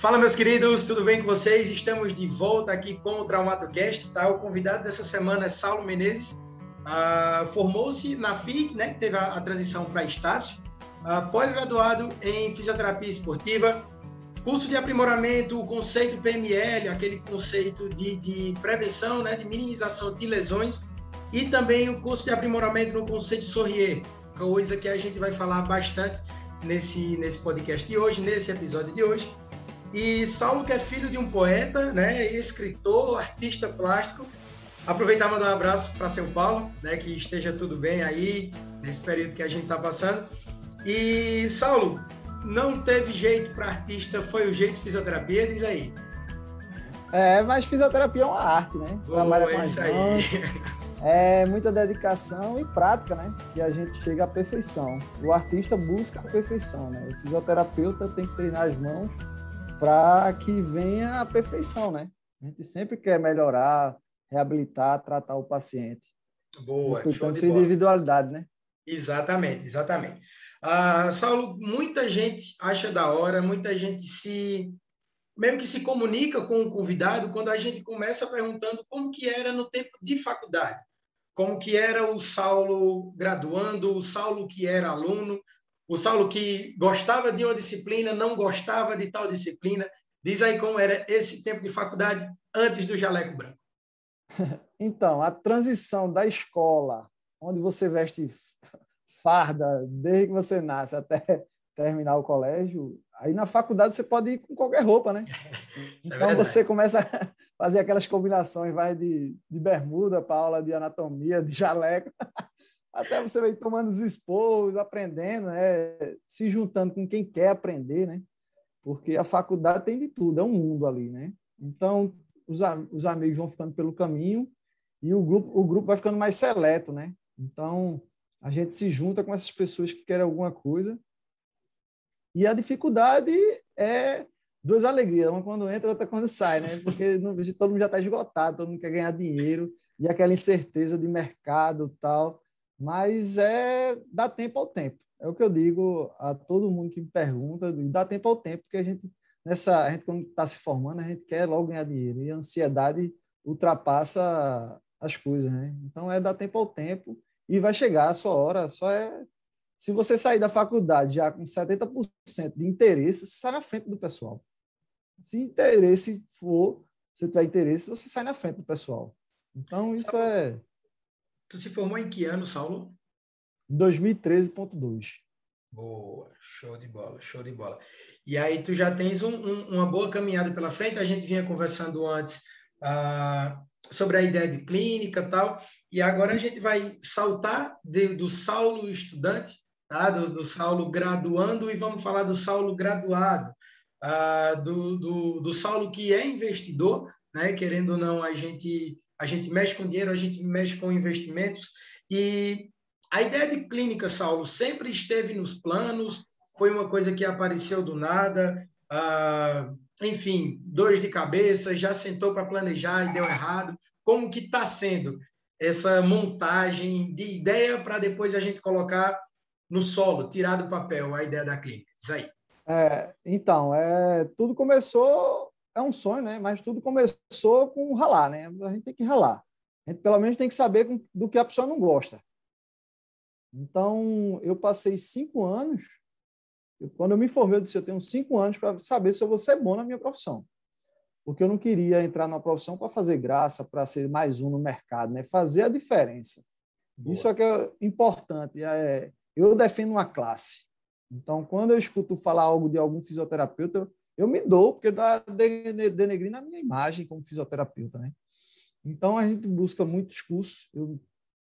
Fala, meus queridos, tudo bem com vocês? Estamos de volta aqui com o TraumatoCast, tá? O convidado dessa semana é Saulo Menezes. Uh, Formou-se na FIC, né, que teve a, a transição para Estácio, uh, pós-graduado em fisioterapia esportiva, curso de aprimoramento, o conceito PML, aquele conceito de, de prevenção, né, de minimização de lesões, e também o curso de aprimoramento no conceito Sorrier, coisa que a gente vai falar bastante nesse, nesse podcast de hoje, nesse episódio de hoje. E Saulo, que é filho de um poeta, né, escritor, artista plástico, aproveitar e mandar um abraço para São Paulo, né, que esteja tudo bem aí nesse período que a gente está passando. E Saulo, não teve jeito para artista, foi o jeito de fisioterapia, diz aí. É, mas fisioterapia é uma arte, né? Trabalha com as mãos, é muita dedicação e prática, né? Que a gente chega à perfeição. O artista busca a perfeição, né? O fisioterapeuta tem que treinar as mãos para que venha a perfeição, né? A gente sempre quer melhorar, reabilitar, tratar o paciente. Boa, respeitando sua individualidade, né? Exatamente, exatamente. Uh, Saulo, muita gente acha da hora, muita gente se mesmo que se comunica com o convidado quando a gente começa perguntando como que era no tempo de faculdade, como que era o Saulo graduando, o Saulo que era aluno, o Saulo que gostava de uma disciplina, não gostava de tal disciplina. Diz aí como era esse tempo de faculdade antes do jaleco branco. Então, a transição da escola, onde você veste farda desde que você nasce até terminar o colégio, aí na faculdade você pode ir com qualquer roupa, né? É então é você começa a fazer aquelas combinações, vai de, de bermuda para aula de anatomia, de jaleco. Até você vai tomando os esporros, aprendendo, né? se juntando com quem quer aprender, né? Porque a faculdade tem de tudo, é um mundo ali, né? Então, os, os amigos vão ficando pelo caminho e o grupo, o grupo vai ficando mais seleto, né? Então, a gente se junta com essas pessoas que querem alguma coisa. E a dificuldade é duas alegrias, uma quando entra, outra quando sai, né? Porque todo mundo já está esgotado, todo mundo quer ganhar dinheiro e aquela incerteza de mercado tal. Mas é dá tempo ao tempo. É o que eu digo a todo mundo que me pergunta, dá tempo ao tempo, porque a gente nessa, a gente quando está se formando, a gente quer logo ganhar dinheiro e a ansiedade ultrapassa as coisas, né? Então é dar tempo ao tempo e vai chegar a sua hora, só é se você sair da faculdade já com 70% de interesse, você sai na frente do pessoal. Se interesse for, se tiver interesse, você sai na frente do pessoal. Então, isso é Tu se formou em que ano, Saulo? 2013.2. Boa, show de bola, show de bola. E aí tu já tens um, um, uma boa caminhada pela frente. A gente vinha conversando antes uh, sobre a ideia de clínica tal, e agora a gente vai saltar de, do Saulo estudante, tá? do, do Saulo graduando, e vamos falar do Saulo graduado, uh, do, do, do Saulo que é investidor, né? querendo ou não, a gente a gente mexe com dinheiro, a gente mexe com investimentos. E a ideia de clínica, Saulo, sempre esteve nos planos, foi uma coisa que apareceu do nada. Ah, enfim, dores de cabeça, já sentou para planejar e deu errado. Como que está sendo essa montagem de ideia para depois a gente colocar no solo, tirar do papel a ideia da clínica? Isso aí. É, então, é, tudo começou é um sonho, né? Mas tudo começou com ralar, né? A gente tem que ralar. A gente, pelo menos, tem que saber do que a pessoa não gosta. Então, eu passei cinco anos. Quando eu me formei, eu disse: eu tenho cinco anos para saber se eu vou ser bom na minha profissão. Porque eu não queria entrar na profissão para fazer graça, para ser mais um no mercado, né? Fazer a diferença. Boa. Isso é que é importante. É, eu defendo uma classe. Então, quando eu escuto falar algo de algum fisioterapeuta, eu me dou, porque está denegrindo a minha imagem como fisioterapeuta, né? Então, a gente busca muitos cursos, eu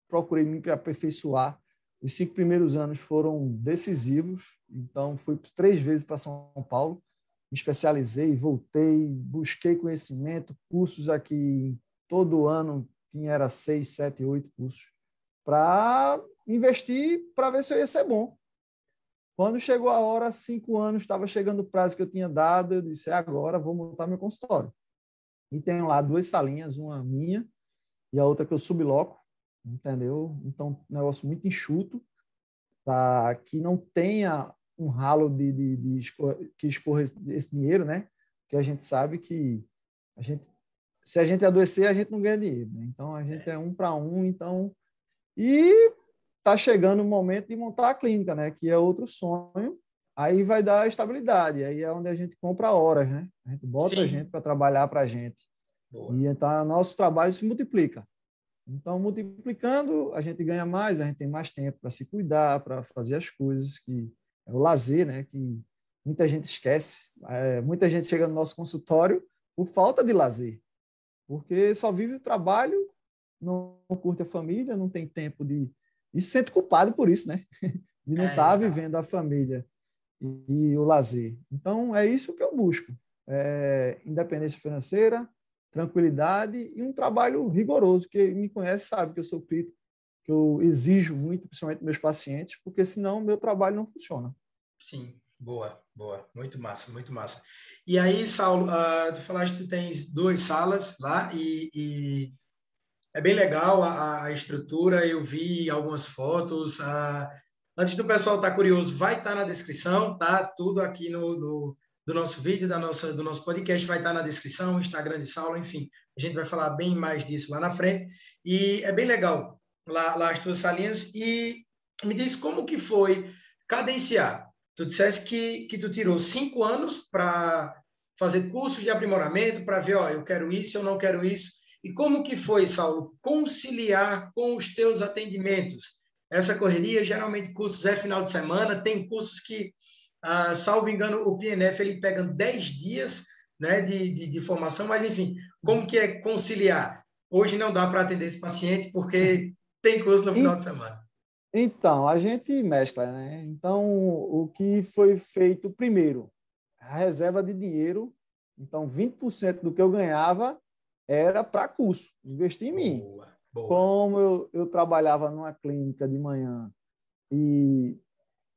procurei me aperfeiçoar. Os cinco primeiros anos foram decisivos, então fui três vezes para São Paulo, me especializei, voltei, busquei conhecimento, cursos aqui todo ano, tinha era seis, sete, oito cursos, para investir para ver se eu ia ser bom. Quando chegou a hora, cinco anos, estava chegando o prazo que eu tinha dado, eu disse, é agora, vou montar meu consultório. E tenho lá duas salinhas, uma minha e a outra que eu subloco, entendeu? Então, um negócio muito enxuto, para que não tenha um ralo de, de, de que escorre esse dinheiro, né? Que a gente sabe que a gente, se a gente adoecer, a gente não ganha dinheiro. Né? Então a gente é um para um. Então e está chegando o momento de montar a clínica, né? Que é outro sonho. Aí vai dar estabilidade. Aí é onde a gente compra horas, né? A gente bota Sim. a gente para trabalhar para a gente. Boa. E então nosso trabalho se multiplica. Então, multiplicando, a gente ganha mais, a gente tem mais tempo para se cuidar, para fazer as coisas que é o lazer, né? Que muita gente esquece. É, muita gente chega no nosso consultório por falta de lazer, porque só vive o trabalho, não curte a família, não tem tempo de e se sente culpado por isso, né? De não estar é, tá vivendo a família e, e, o lazer. Então é isso que eu busco: é, independência financeira, tranquilidade e um trabalho rigoroso. Quem me conhece sabe que eu sou crítico, que eu exijo muito, principalmente meus pacientes, porque senão meu trabalho não funciona. Sim, boa, boa, muito massa, muito massa. E aí, Saulo, uh, tu falaste que tu tens duas salas lá e, e é bem legal a, a, estrutura. Eu vi algumas fotos. Uh, antes do pessoal estar tá curioso, vai estar tá na descrição, tá? Tudo aqui no, no, do nosso vídeo, da nossa, do nosso podcast vai estar tá na descrição, Instagram de Saulo, enfim. A gente vai falar bem mais disso lá na frente. E é bem legal lá, lá as tuas salinhas. E me diz como que foi cadenciar Tu disseste que, que tu tirou cinco anos para fazer cursos de aprimoramento, para ver, ó, eu quero isso, eu não quero isso. E como que foi, Saulo, conciliar com os teus atendimentos? Essa correria, geralmente cursos é final de semana, tem cursos que, ah, salvo engano, o PNF ele pega 10 dias né, de, de, de formação, mas enfim, como que é conciliar? Hoje não dá para atender esse paciente porque tem curso no final de semana. Então, a gente mescla, né? Então, o que foi feito primeiro? A reserva de dinheiro. Então, 20% do que eu ganhava era para curso, investir em mim. Boa, boa. Como eu, eu trabalhava numa clínica de manhã e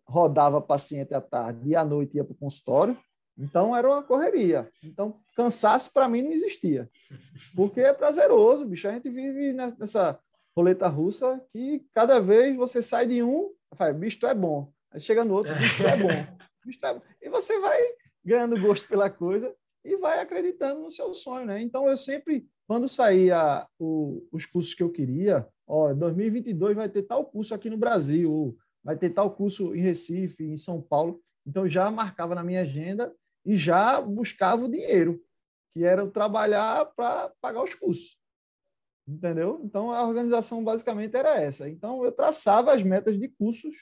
rodava paciente à tarde e à noite ia para o consultório, então era uma correria. Então, cansaço para mim não existia. Porque é prazeroso, bicho. A gente vive nessa roleta russa que cada vez você sai de um, fala, bicho, é bom. Aí chega no outro, bicho, é bom. Bicho, é bom. E você vai ganhando gosto pela coisa e vai acreditando no seu sonho, né? Então, eu sempre, quando saía o, os cursos que eu queria, ó, 2022 vai ter tal curso aqui no Brasil, vai ter tal curso em Recife, em São Paulo. Então, já marcava na minha agenda e já buscava o dinheiro, que era trabalhar para pagar os cursos. Entendeu? Então, a organização basicamente era essa. Então, eu traçava as metas de cursos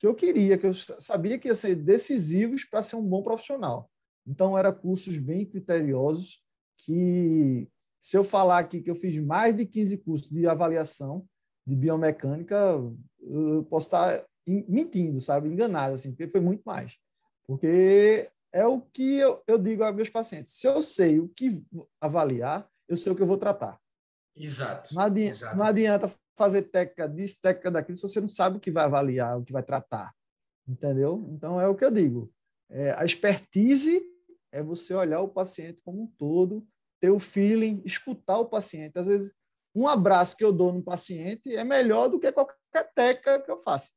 que eu queria, que eu sabia que ia ser decisivos para ser um bom profissional. Então, eram cursos bem criteriosos, que se eu falar aqui que eu fiz mais de 15 cursos de avaliação de biomecânica, eu posso estar mentindo, sabe? Enganado, assim, porque foi muito mais. Porque é o que eu, eu digo aos meus pacientes. Se eu sei o que avaliar, eu sei o que eu vou tratar. Exato. Não adianta, exato. Não adianta fazer técnica disso, técnica daquilo, se você não sabe o que vai avaliar, o que vai tratar. Entendeu? Então, é o que eu digo. É, a expertise é você olhar o paciente como um todo, ter o feeling, escutar o paciente. Às vezes, um abraço que eu dou no paciente é melhor do que qualquer técnica que eu faça.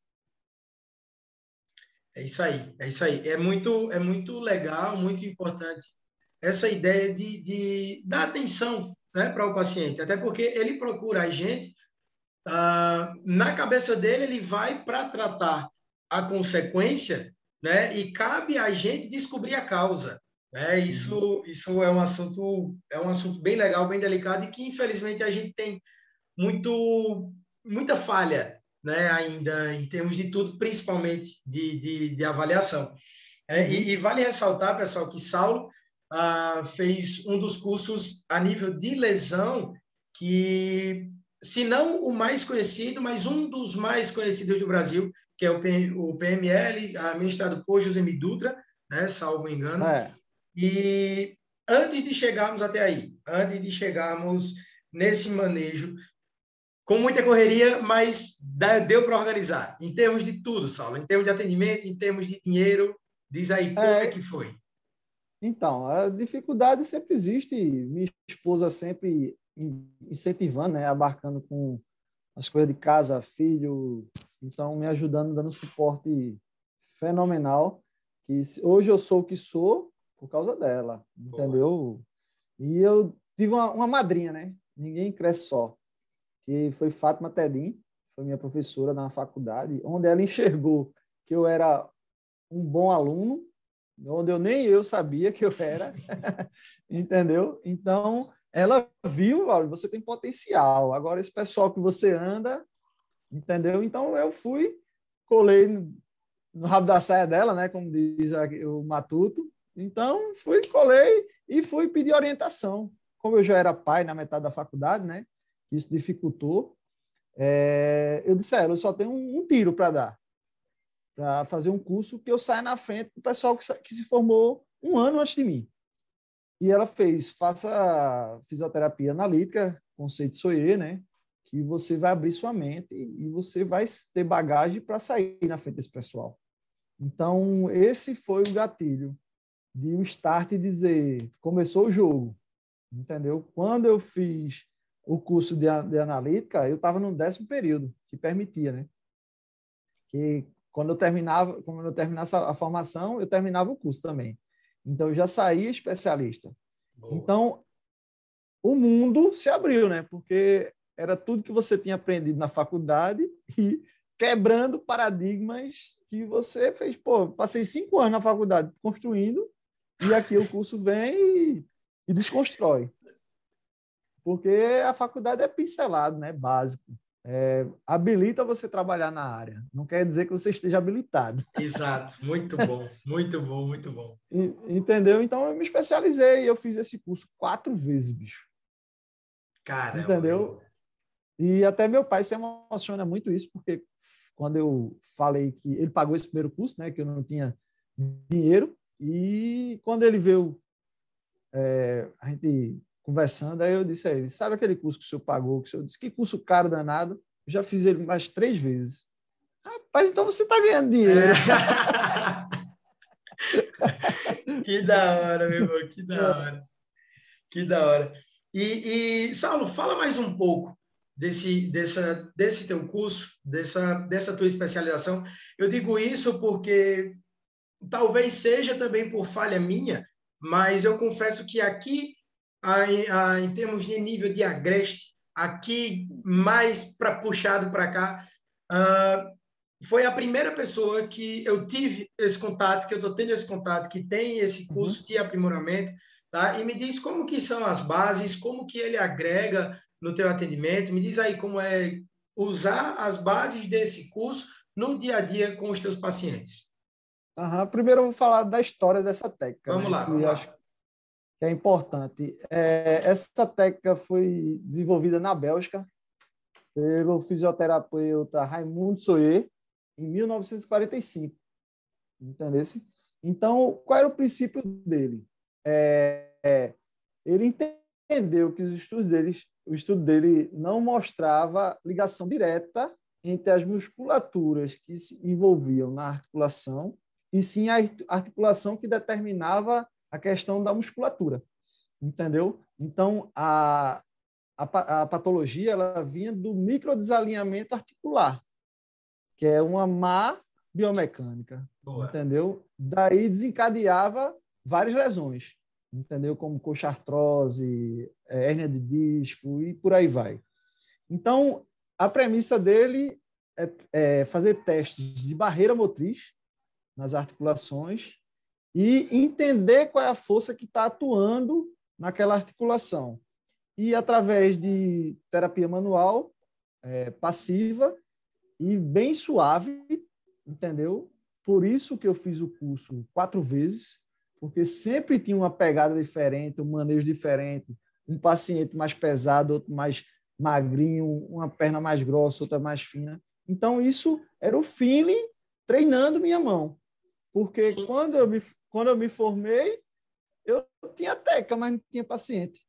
É isso aí, é isso aí. É muito, é muito legal, muito importante essa ideia de, de dar atenção né, para o paciente, até porque ele procura a gente, ah, na cabeça dele, ele vai para tratar a consequência, né, e cabe a gente descobrir a causa. Né? Isso, isso é um assunto é um assunto bem legal, bem delicado e que infelizmente a gente tem muito muita falha, né, ainda em termos de tudo, principalmente de, de, de avaliação. É, e, uhum. e, vale ressaltar, pessoal, que Saulo uh, fez um dos cursos a nível de lesão, que, se não o mais conhecido, mas um dos mais conhecidos do Brasil, que é o, o PML, administrado por José Dutra, né, salvo engano. É. E antes de chegarmos até aí, antes de chegarmos nesse manejo, com muita correria, mas deu para organizar, em termos de tudo, Saulo, em termos de atendimento, em termos de dinheiro, diz aí como é, é que foi. Então, a dificuldade sempre existe. Minha esposa sempre incentivando, né, abarcando com as coisas de casa, filho, então me ajudando, dando suporte fenomenal. Que hoje eu sou o que sou por causa dela, entendeu? E eu tive uma, uma madrinha, né? Ninguém cresce só. Que foi Fátima Tedim, foi minha professora na faculdade, onde ela enxergou que eu era um bom aluno, onde eu nem eu sabia que eu era, entendeu? Então, ela viu, olha, você tem potencial. Agora, esse pessoal que você anda, entendeu? Então, eu fui, colei no, no rabo da saia dela, né? Como diz o Matuto. Então, fui, colei e fui pedir orientação. Como eu já era pai na metade da faculdade, né? Isso dificultou. É, eu disse, é, eu só tenho um, um tiro para dar, para fazer um curso que eu saia na frente do pessoal que, que se formou um ano antes de mim. E ela fez, faça fisioterapia analítica, conceito Soyer, né? Que você vai abrir sua mente e você vai ter bagagem para sair na frente desse pessoal. Então, esse foi o gatilho de o start e dizer, começou o jogo, entendeu? Quando eu fiz o curso de, de analítica, eu estava no décimo período, que permitia, né? Que quando eu terminava, quando eu terminasse a formação, eu terminava o curso também. Então, eu já saía especialista. Boa. Então, o mundo se abriu, né? Porque era tudo que você tinha aprendido na faculdade e quebrando paradigmas que você fez. Pô, passei cinco anos na faculdade construindo e aqui o curso vem e, e desconstrói. Porque a faculdade é pincelado, né? Básico é, habilita você trabalhar na área. Não quer dizer que você esteja habilitado. Exato, muito bom, muito bom, muito bom. Entendeu? Então eu me especializei, eu fiz esse curso quatro vezes, bicho. Cara, entendeu? E até meu pai se emociona muito isso, porque quando eu falei que ele pagou esse primeiro curso, né, que eu não tinha dinheiro, e quando ele veio é, a gente conversando, aí eu disse a ele, sabe aquele curso que o senhor pagou? Que o senhor disse, que curso caro danado? Eu já fiz ele mais três vezes. Rapaz, então você está ganhando dinheiro. É. que da hora, meu irmão, que da hora. Que da hora. E, e, Saulo, fala mais um pouco desse, dessa, desse teu curso, dessa, dessa tua especialização. Eu digo isso porque talvez seja também por falha minha, mas eu confesso que aqui em termos de nível de agreste, aqui mais para puxado para cá, uh, foi a primeira pessoa que eu tive esse contato, que eu estou tendo esse contato, que tem esse uhum. curso de aprimoramento, tá? E me diz como que são as bases, como que ele agrega no teu atendimento, me diz aí como é usar as bases desse curso no dia a dia com os teus pacientes. Uhum. Primeiro eu vou falar da história dessa técnica. Vamos né? lá, vamos lá. Acho que é importante. É, essa técnica foi desenvolvida na Bélgica pelo fisioterapeuta Raimundo Soyer em 1945. Entendeu? Então, qual era o princípio dele? É, é, ele entendeu que os estudos dele, o estudo dele não mostrava ligação direta entre as musculaturas que se envolviam na articulação e sim a articulação que determinava a questão da musculatura, entendeu? Então, a, a, a patologia ela vinha do microdesalinhamento articular, que é uma má biomecânica, Boa. entendeu? Daí desencadeava várias lesões, entendeu? Como coxartrose, é, hérnia de disco e por aí vai. Então, a premissa dele é, é fazer testes de barreira motriz nas articulações e entender qual é a força que está atuando naquela articulação. E através de terapia manual, é, passiva e bem suave, entendeu? Por isso que eu fiz o curso quatro vezes, porque sempre tinha uma pegada diferente, um manejo diferente, um paciente mais pesado, outro mais magrinho, uma perna mais grossa, outra mais fina. Então, isso era o feeling treinando minha mão. Porque Sim. quando eu me quando eu me formei, eu tinha técnica, mas não tinha paciente.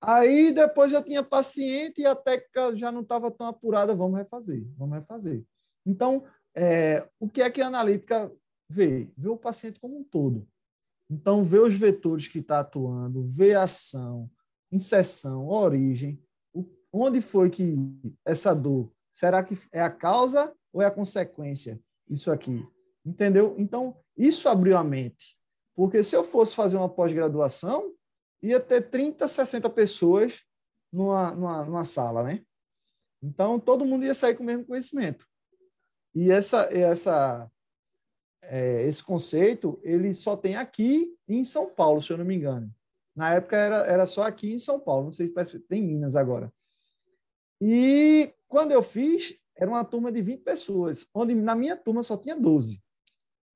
Aí depois eu tinha paciente e a técnica já não estava tão apurada, vamos refazer, vamos refazer. Então, é, o que é que a analítica vê? Vê o paciente como um todo. Então, vê os vetores que está atuando, vê a ação, inserção, origem, o, onde foi que essa dor, será que é a causa ou é a consequência? Isso aqui. Entendeu? Então, isso abriu a mente. Porque se eu fosse fazer uma pós-graduação, ia ter 30, 60 pessoas numa, numa, numa sala, né? Então, todo mundo ia sair com o mesmo conhecimento. E essa, essa, é, esse conceito, ele só tem aqui em São Paulo, se eu não me engano. Na época era, era só aqui em São Paulo, não sei se parece, tem Minas agora. E quando eu fiz, era uma turma de 20 pessoas, onde na minha turma só tinha 12.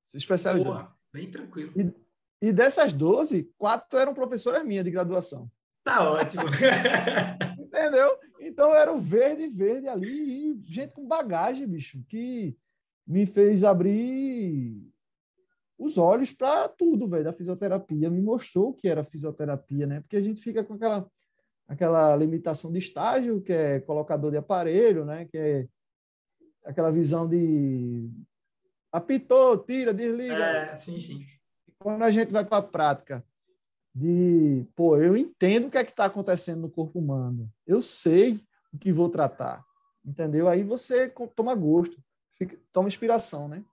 Se especializou. Boa, bem tranquilo. E, e dessas 12, quatro eram professoras minhas de graduação. Tá ótimo. Entendeu? Então era o verde, verde ali, e gente com bagagem, bicho, que me fez abrir os olhos para tudo, velho, da fisioterapia. Me mostrou o que era fisioterapia, né? Porque a gente fica com aquela, aquela limitação de estágio, que é colocador de aparelho, né? Que é aquela visão de apitou, tira, desliga. É, sim, sim. Quando a gente vai para a prática de, pô, eu entendo o que é que está acontecendo no corpo humano, eu sei o que vou tratar, entendeu? Aí você toma gosto, fica, toma inspiração, né?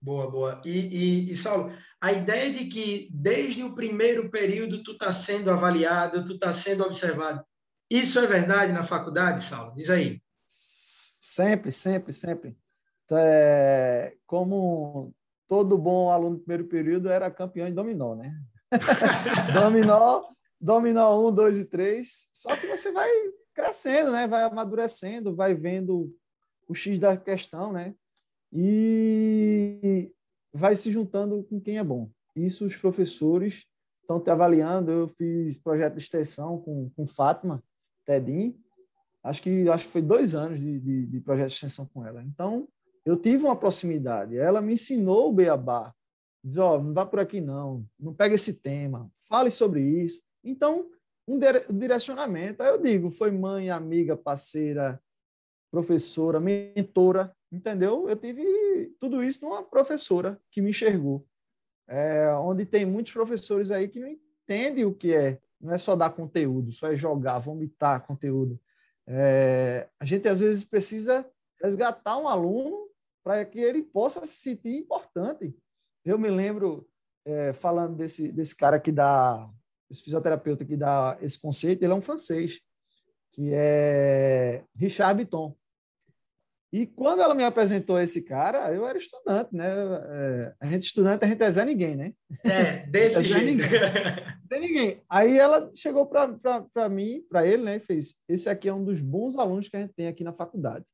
Boa, boa. E, e, e, Saulo, a ideia de que desde o primeiro período tu está sendo avaliado, tu está sendo observado, isso é verdade na faculdade, Saulo? Diz aí. Sempre, sempre, sempre. É, como todo bom aluno do primeiro período era campeão em dominó, né? dominó, dominó um, dois e três. Só que você vai crescendo, né? Vai amadurecendo, vai vendo o X da questão, né? E vai se juntando com quem é bom. Isso os professores estão te avaliando. Eu fiz projeto de extensão com, com Fátima Tedim. Acho que, acho que foi dois anos de, de, de projeto de extensão com ela. Então, eu tive uma proximidade. Ela me ensinou o beabá. Diz, ó, oh, não vá por aqui não, não pega esse tema, fale sobre isso. Então, um direcionamento. Aí eu digo, foi mãe, amiga, parceira, professora, mentora, entendeu? Eu tive tudo isso numa professora que me enxergou. É, onde tem muitos professores aí que não entendem o que é. Não é só dar conteúdo, só é jogar, vomitar conteúdo. É, a gente às vezes precisa resgatar um aluno para que ele possa se sentir importante. Eu me lembro, é, falando desse, desse cara que dá, esse fisioterapeuta que dá esse conceito, ele é um francês, que é Richard Bitton. E quando ela me apresentou esse cara, eu era estudante, né? É, a gente estudante, a gente é Zé Ninguém, né? É, desse jeito. Ninguém. Zé Ninguém. Aí ela chegou para mim, para ele, né? E fez: Esse aqui é um dos bons alunos que a gente tem aqui na faculdade.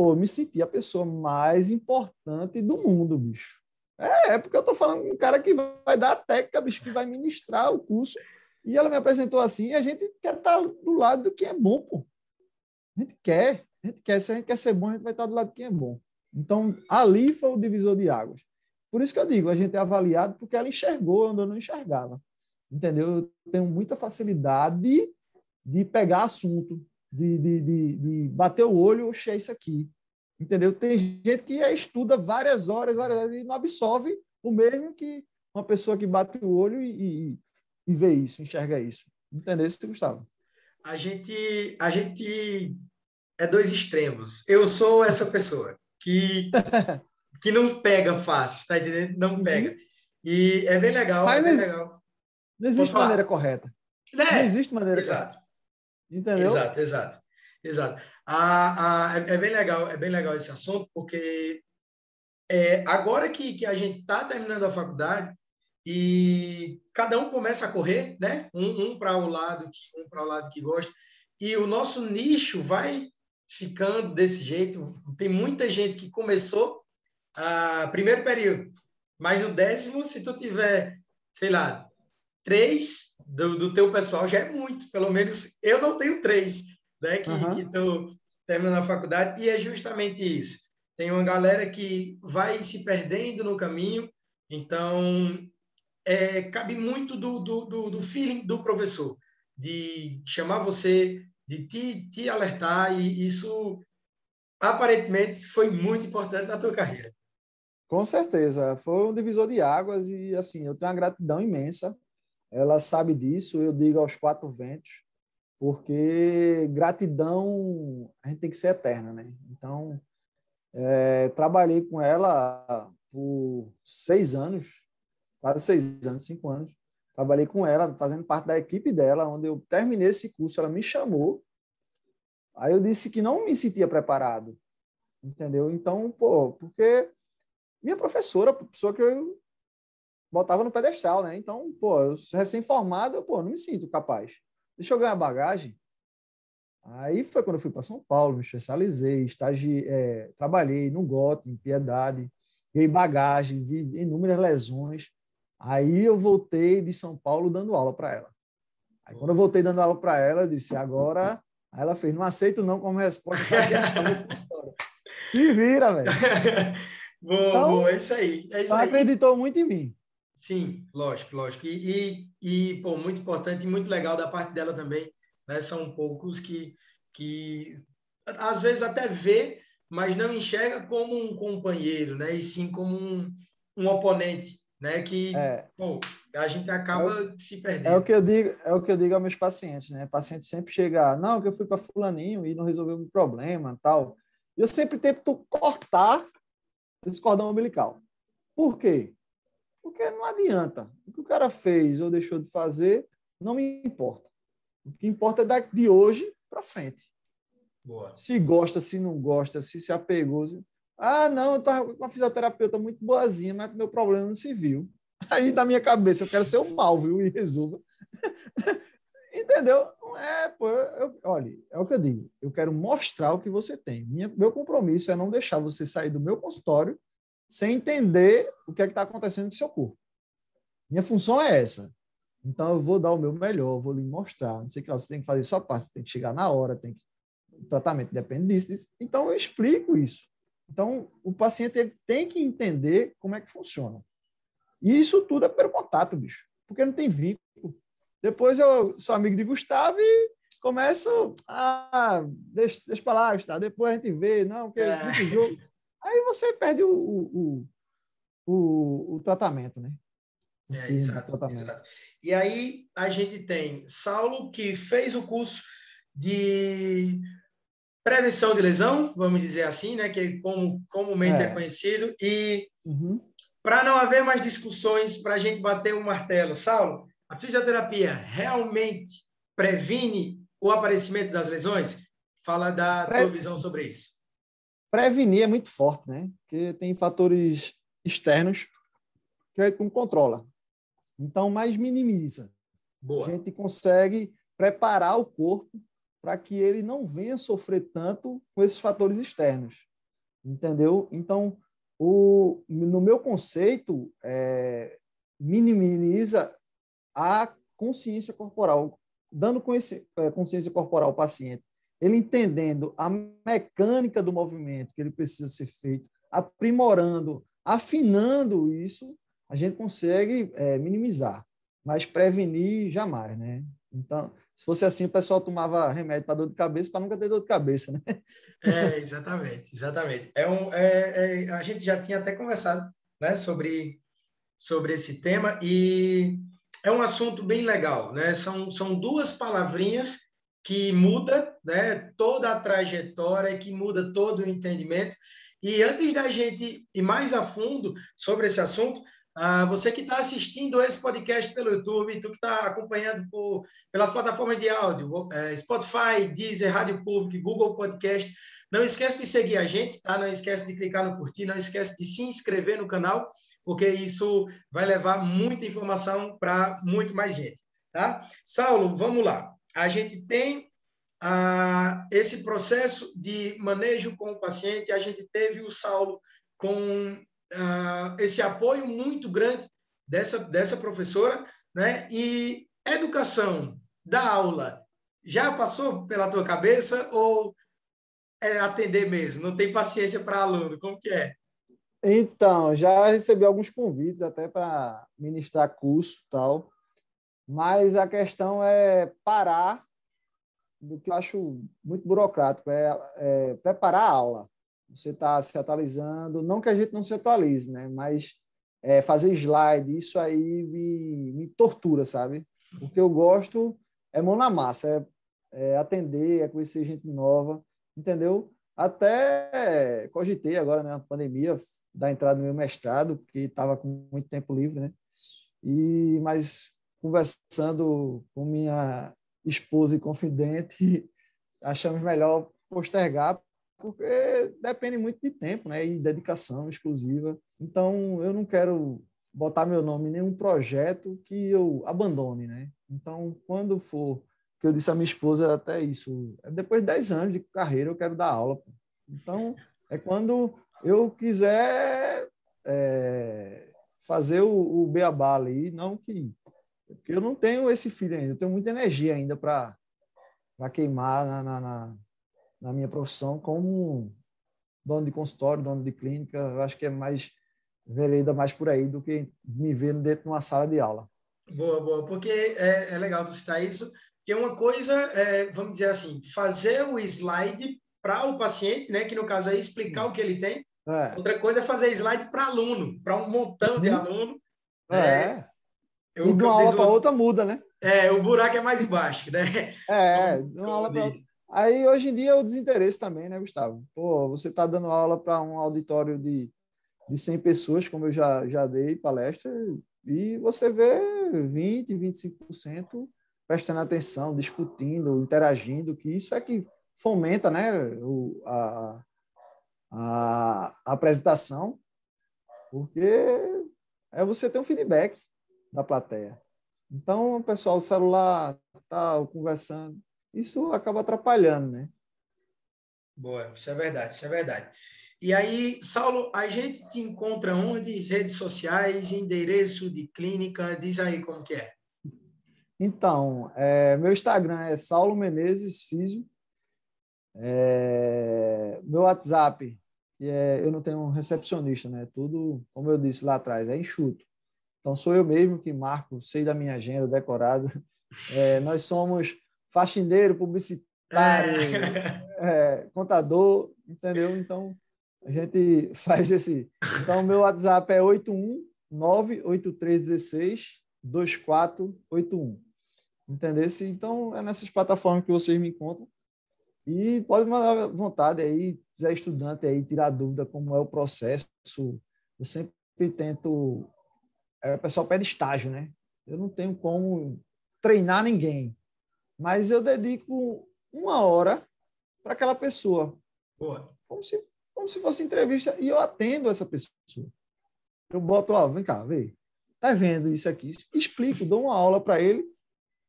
Pô, eu me senti a pessoa mais importante do mundo, bicho. É, é porque eu estou falando com um cara que vai dar a técnica, bicho, que vai ministrar o curso. E ela me apresentou assim, e a gente quer estar tá do lado do que é bom, pô. A gente quer, a gente quer. Se a gente quer ser bom, a gente vai estar tá do lado do que é bom. Então, ali foi o divisor de águas. Por isso que eu digo, a gente é avaliado porque ela enxergou onde eu não enxergava. Entendeu? Eu tenho muita facilidade de pegar assunto, de, de, de, de bater o olho, oxe, é isso aqui. Entendeu? Tem gente que estuda várias horas, várias horas e não absorve o mesmo que uma pessoa que bate o olho e, e, e vê isso, enxerga isso. Entendeu Gustavo? A gente, a gente é dois extremos. Eu sou essa pessoa que, que não pega fácil, tá entendendo? Não uhum. pega. E é bem legal. Mas é bem não, legal. Não existe maneira correta. É, não existe maneira exato. correta. Entendeu? Exato, exato. Exato. Ah, ah, é, é, bem legal, é bem legal esse assunto, porque é, agora que, que a gente está terminando a faculdade e cada um começa a correr, né? Um, um para o lado, um para o lado que gosta, e o nosso nicho vai ficando desse jeito. Tem muita gente que começou a ah, primeiro período, mas no décimo, se tu tiver, sei lá, três do, do teu pessoal já é muito. Pelo menos eu não tenho três né, que uhum. estão terminando a faculdade, e é justamente isso. Tem uma galera que vai se perdendo no caminho, então é, cabe muito do, do, do, do feeling do professor, de chamar você, de te, te alertar, e isso aparentemente foi muito importante na tua carreira. Com certeza, foi um divisor de águas e assim, eu tenho uma gratidão imensa. Ela sabe disso, eu digo aos quatro ventos porque gratidão a gente tem que ser eterna, né? Então, é, trabalhei com ela por seis anos, quase seis anos, cinco anos. Trabalhei com ela, fazendo parte da equipe dela, onde eu terminei esse curso, ela me chamou. Aí eu disse que não me sentia preparado, entendeu? Então, pô, porque minha professora, pessoa que eu botava no pedestal, né? Então, pô, eu recém-formado, pô, não me sinto capaz. Deixa eu ganhar bagagem. Aí foi quando eu fui para São Paulo, me especializei, estagi, é, trabalhei no GOT, em Piedade, ganhei bagagem, vi inúmeras lesões. Aí eu voltei de São Paulo dando aula para ela. Aí quando eu voltei dando aula para ela, eu disse, agora... Aí ela fez, não aceito não como resposta. E vira, velho. boa, então, boa, é isso aí. É isso ela aí. acreditou muito em mim. Sim, lógico, lógico. E, e, e, pô, muito importante e muito legal da parte dela também, né? São poucos que, que às vezes até vê, mas não enxerga como um companheiro, né? E sim como um, um oponente, né? Que é. pô, a gente acaba é o, se perdendo. É o que eu digo, é o que eu digo aos meus pacientes, né? O paciente sempre chega, não, que eu fui para fulaninho e não resolveu o problema, tal. Eu sempre tento cortar esse cordão umbilical. Por quê? Porque não adianta. O que o cara fez ou deixou de fazer, não me importa. O que importa é de hoje para frente. Boa. Se gosta, se não gosta, se se apegou. Se... Ah, não, eu estava com uma fisioterapeuta muito boazinha, mas meu problema não se viu. Aí, na minha cabeça, eu quero ser o mal, viu? E resolva. Entendeu? É, pô, eu, olha, é o que eu digo. Eu quero mostrar o que você tem. Minha, meu compromisso é não deixar você sair do meu consultório sem entender o que é está acontecendo com o seu corpo. Minha função é essa. Então, eu vou dar o meu melhor, vou lhe mostrar. Não sei o que lá, você tem que fazer sua parte, você tem que chegar na hora, tem que... o tratamento depende disso, disso. Então, eu explico isso. Então, o paciente tem que entender como é que funciona. E isso tudo é pelo contato, bicho, porque não tem vínculo. Depois eu sou amigo de Gustavo e começo a. Deixa, deixa para lá, Gustavo. Depois a gente vê, não, que é. esse jogo. Aí você perde o, o, o, o tratamento, né? É, exato, exato. E aí a gente tem Saulo, que fez o curso de prevenção de lesão, vamos dizer assim, né? Que é como comumente é, é conhecido. E uhum. para não haver mais discussões, para a gente bater o martelo, Saulo, a fisioterapia realmente previne o aparecimento das lesões? Fala da Pre... tua visão sobre isso prevenir é muito forte, né? Porque tem fatores externos que é como controla. Então, mais minimiza. Boa. A gente consegue preparar o corpo para que ele não venha sofrer tanto com esses fatores externos. Entendeu? Então, o, no meu conceito, é, minimiza a consciência corporal, dando é, consciência corporal ao paciente ele entendendo a mecânica do movimento que ele precisa ser feito, aprimorando, afinando isso, a gente consegue é, minimizar, mas prevenir jamais, né? Então, se fosse assim, o pessoal tomava remédio para dor de cabeça para nunca ter dor de cabeça, né? É, exatamente, exatamente. É um, é, é, a gente já tinha até conversado né, sobre, sobre esse tema e é um assunto bem legal, né? São, são duas palavrinhas que muda né, toda a trajetória, que muda todo o entendimento. E antes da gente ir mais a fundo sobre esse assunto, uh, você que está assistindo esse podcast pelo YouTube, tu que está acompanhando por, pelas plataformas de áudio, uh, Spotify, Deezer, Rádio Público, Google Podcast, não esquece de seguir a gente, tá? Não esquece de clicar no curtir, não esquece de se inscrever no canal, porque isso vai levar muita informação para muito mais gente, tá? Saulo, vamos lá a gente tem ah, esse processo de manejo com o paciente, a gente teve o Saulo com ah, esse apoio muito grande dessa, dessa professora, né? E educação da aula já passou pela tua cabeça ou é atender mesmo? Não tem paciência para aluno? Como que é? Então, já recebi alguns convites até para ministrar curso tal. Mas a questão é parar do que eu acho muito burocrático, é, é preparar a aula. Você está se atualizando, não que a gente não se atualize, né? Mas é, fazer slide, isso aí me, me tortura, sabe? Porque eu gosto é mão na massa, é, é atender, é conhecer gente nova, entendeu? Até cogitei agora, né, na pandemia, dar entrada no meu mestrado, porque estava com muito tempo livre, né? E mas conversando com minha esposa e confidente, achamos melhor postergar, porque depende muito de tempo, né? E dedicação exclusiva. Então, eu não quero botar meu nome em nenhum projeto que eu abandone, né? Então, quando for, que eu disse à minha esposa até isso, é depois de 10 anos de carreira eu quero dar aula. Então, é quando eu quiser é, fazer o, o beabá ali, não que porque eu não tenho esse filho ainda, eu tenho muita energia ainda para queimar na, na, na, na, minha profissão como dono de consultório, dono de clínica. Eu acho que é mais vereda mais por aí do que me ver dentro de uma sala de aula. Boa, boa, porque é, é legal tu citar isso, porque uma coisa é, vamos dizer assim, fazer o slide para o paciente, né, que no caso é explicar o que ele tem. É. Outra coisa é fazer slide para aluno, para um montão de uhum. aluno. É. Eu, e de uma aula para outra muda, né? É, o buraco é mais embaixo, né? É, de uma aula para outra. Aí, hoje em dia, é o desinteresse também, né, Gustavo? Pô, você está dando aula para um auditório de, de 100 pessoas, como eu já, já dei palestra, e você vê 20%, 25% prestando atenção, discutindo, interagindo, que isso é que fomenta né, o, a, a, a apresentação, porque é você ter um feedback da plateia. Então, pessoal, o celular tal, conversando, isso acaba atrapalhando, né? Boa, isso é verdade, isso é verdade. E aí, Saulo, a gente te encontra onde? Redes sociais, endereço de clínica, diz aí como que é. Então, é, meu Instagram é Saulo Menezes Físio. É, meu WhatsApp, que é, eu não tenho um recepcionista, né? Tudo, como eu disse lá atrás, é enxuto. Então, sou eu mesmo que marco, sei da minha agenda decorada. É, nós somos faxineiro, publicitário, é. é, contador, entendeu? Então, a gente faz esse. Então, meu WhatsApp é 81983162481. Entendeu? Então, é nessas plataformas que vocês me encontram. E pode mandar vontade aí, se é estudante aí, tirar dúvida como é o processo. Eu sempre tento é, o pessoal pede estágio, né? Eu não tenho como treinar ninguém, mas eu dedico uma hora para aquela pessoa. Boa. Como se, como se fosse entrevista e eu atendo essa pessoa. Eu boto lá, vem cá, vê. Tá vendo isso aqui? Explico, dou uma aula para ele,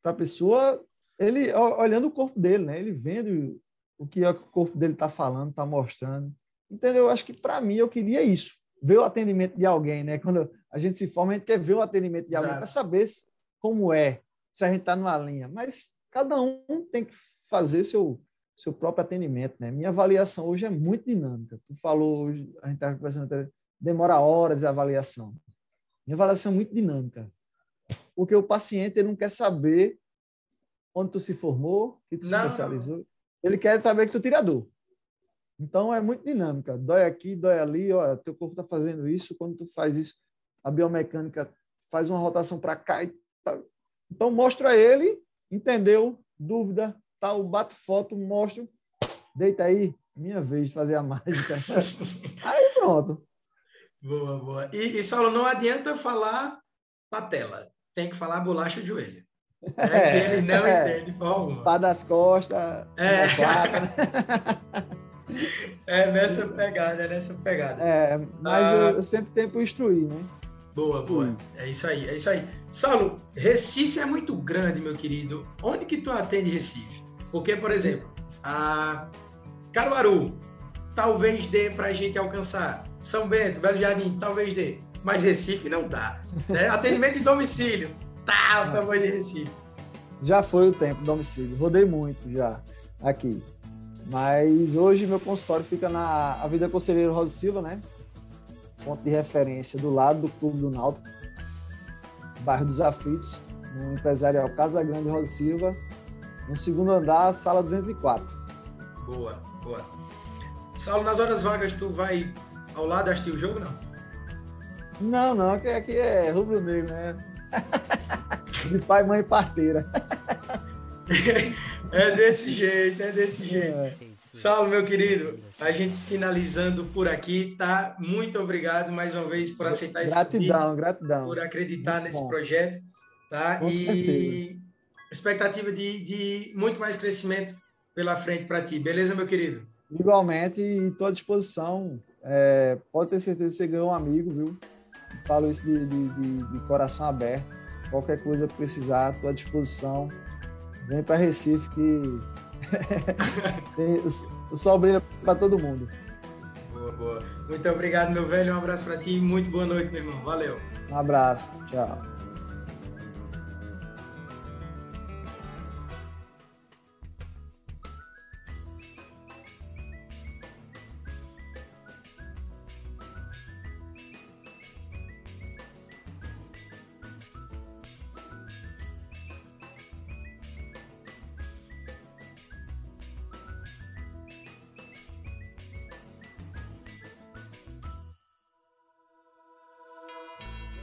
para a pessoa, ele olhando o corpo dele, né? Ele vendo o que o corpo dele está falando, está mostrando. Entendeu? Eu acho que para mim eu queria isso ver o atendimento de alguém, né? Quando a gente se forma, a gente quer ver o atendimento de alguém para saber como é, se a gente está numa linha. Mas cada um tem que fazer seu seu próprio atendimento, né? Minha avaliação hoje é muito dinâmica. Tu falou hoje, a gente estava conversando, demora horas de avaliação. Minha avaliação é muito dinâmica. Porque o paciente ele não quer saber onde tu se formou, que tu não. se especializou. Ele quer saber que tu tira dor. Então é muito dinâmica. Dói aqui, dói ali, ó, teu corpo está fazendo isso. Quando tu faz isso, a biomecânica faz uma rotação para cá. E tá. Então mostra a ele, entendeu? Dúvida, tal, bato foto, mostro, deita aí, minha vez de fazer a mágica. aí pronto. Boa, boa. E, e Saulo, não adianta falar patela, tem que falar bolacha de joelho. É, que ele não é, entende de forma Pá das costas, é. É nessa pegada, é nessa pegada. É, mas ah, eu, eu, sempre tento instruir, né? Boa, boa. É isso aí, é isso aí. Saulo, Recife é muito grande, meu querido. Onde que tu atende Recife? Porque, por exemplo, a Caruaru, talvez dê para a gente alcançar. São Bento, Belo Jardim, talvez dê. Mas Recife não dá. Né? Atendimento em domicílio, tá o tamanho de Recife. Já foi o tempo domicílio. Rodei muito já aqui. Mas hoje meu consultório fica na Avenida Conselheiro Rodo Silva, né? Ponto de referência do lado do Clube do Náutico, bairro dos Aflitos, no empresarial Casa Grande Rodo Silva, no segundo andar, sala 204. Boa, boa. Saulo, nas horas vagas tu vai ao lado assistir o jogo, não? Não, não, aqui, aqui é rubro-negro, né? De pai, mãe e parteira. É desse jeito, é desse jeito. É. Saulo, meu querido, a gente finalizando por aqui, tá? Muito obrigado mais uma vez por aceitar esse Gratidão, convite, gratidão. Por acreditar muito nesse bom. projeto, tá? Com e certeza. expectativa de, de muito mais crescimento pela frente para ti. Beleza, meu querido? Igualmente, estou à disposição. É, pode ter certeza que você ganhou um amigo, viu? Falo isso de, de, de, de coração aberto. Qualquer coisa que precisar, estou à disposição. Vem para Recife que o sol brilha para todo mundo. Boa, boa. Muito obrigado, meu velho. Um abraço para ti e muito boa noite, meu irmão. Valeu. Um abraço. Tchau.